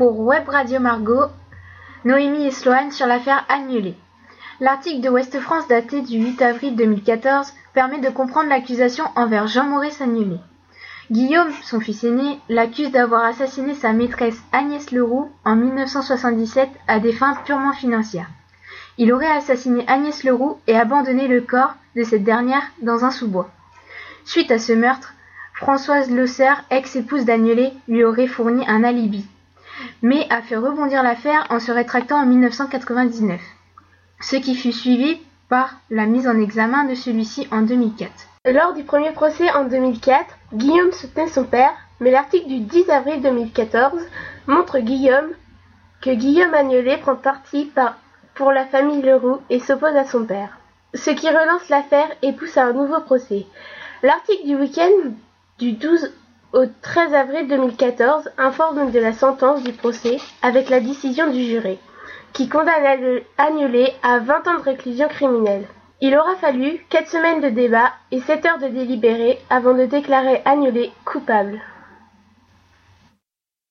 pour Web Radio Margot, Noémie et Sloane sur l'affaire annulée. L'article de Ouest France daté du 8 avril 2014 permet de comprendre l'accusation envers Jean-Maurice Annulé. Guillaume, son fils aîné, l'accuse d'avoir assassiné sa maîtresse Agnès Leroux en 1977 à des fins purement financières. Il aurait assassiné Agnès Leroux et abandonné le corps de cette dernière dans un sous-bois. Suite à ce meurtre, Françoise Losser, ex-épouse d'Agnelé, lui aurait fourni un alibi, mais a fait rebondir l'affaire en se rétractant en 1999, ce qui fut suivi par la mise en examen de celui-ci en 2004. Lors du premier procès en 2004, Guillaume soutenait son père, mais l'article du 10 avril 2014 montre Guillaume que Guillaume Agnelet prend parti par pour la famille Leroux et s'oppose à son père. Ce qui relance l'affaire et pousse à un nouveau procès. L'article du week-end du 12 au 13 avril 2014 informe de la sentence du procès avec la décision du juré, qui condamne Agnelet à 20 ans de réclusion criminelle. Il aura fallu 4 semaines de débat et 7 heures de délibéré avant de déclarer Agnelet coupable.